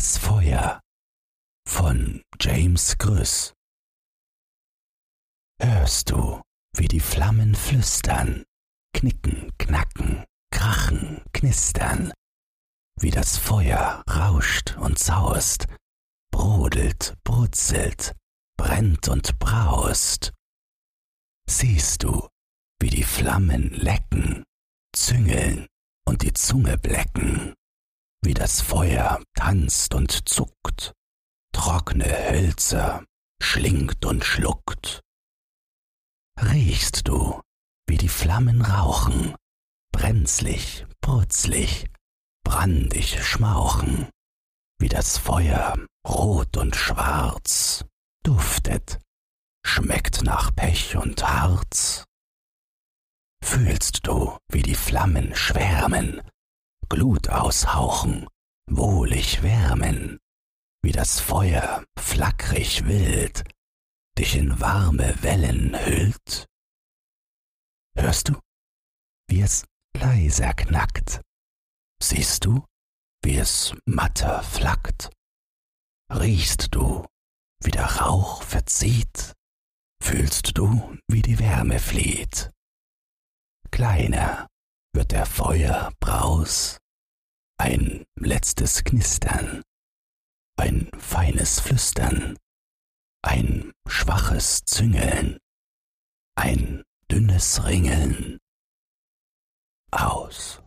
das Feuer von James Grüss. Hörst du, wie die Flammen flüstern, knicken, knacken, krachen, knistern, wie das Feuer rauscht und saust, brodelt, brutzelt, brennt und braust. Siehst du, wie die Flammen lecken, züngeln und die Zunge blecken, wie das Feuer tanzt und zuckt, trockne Hölzer schlingt und schluckt. Riechst du, wie die Flammen rauchen, brenzlig, brutzlig, brandig schmauchen, wie das Feuer rot und schwarz duftet, schmeckt nach Pech und Harz. Fühlst du, wie die Flammen schwärmen, Glut aushauchen, wohlig wärmen, wie das Feuer flackrig wild dich in warme Wellen hüllt? Hörst du, wie es leiser knackt? Siehst du, wie es matter flackt? Riechst du, wie der Rauch verzieht? Fühlst du, wie die Wärme flieht? Kleiner wird der Feuerbraus, ein letztes Knistern, ein feines Flüstern, ein schwaches Züngeln, ein dünnes Ringeln. Aus.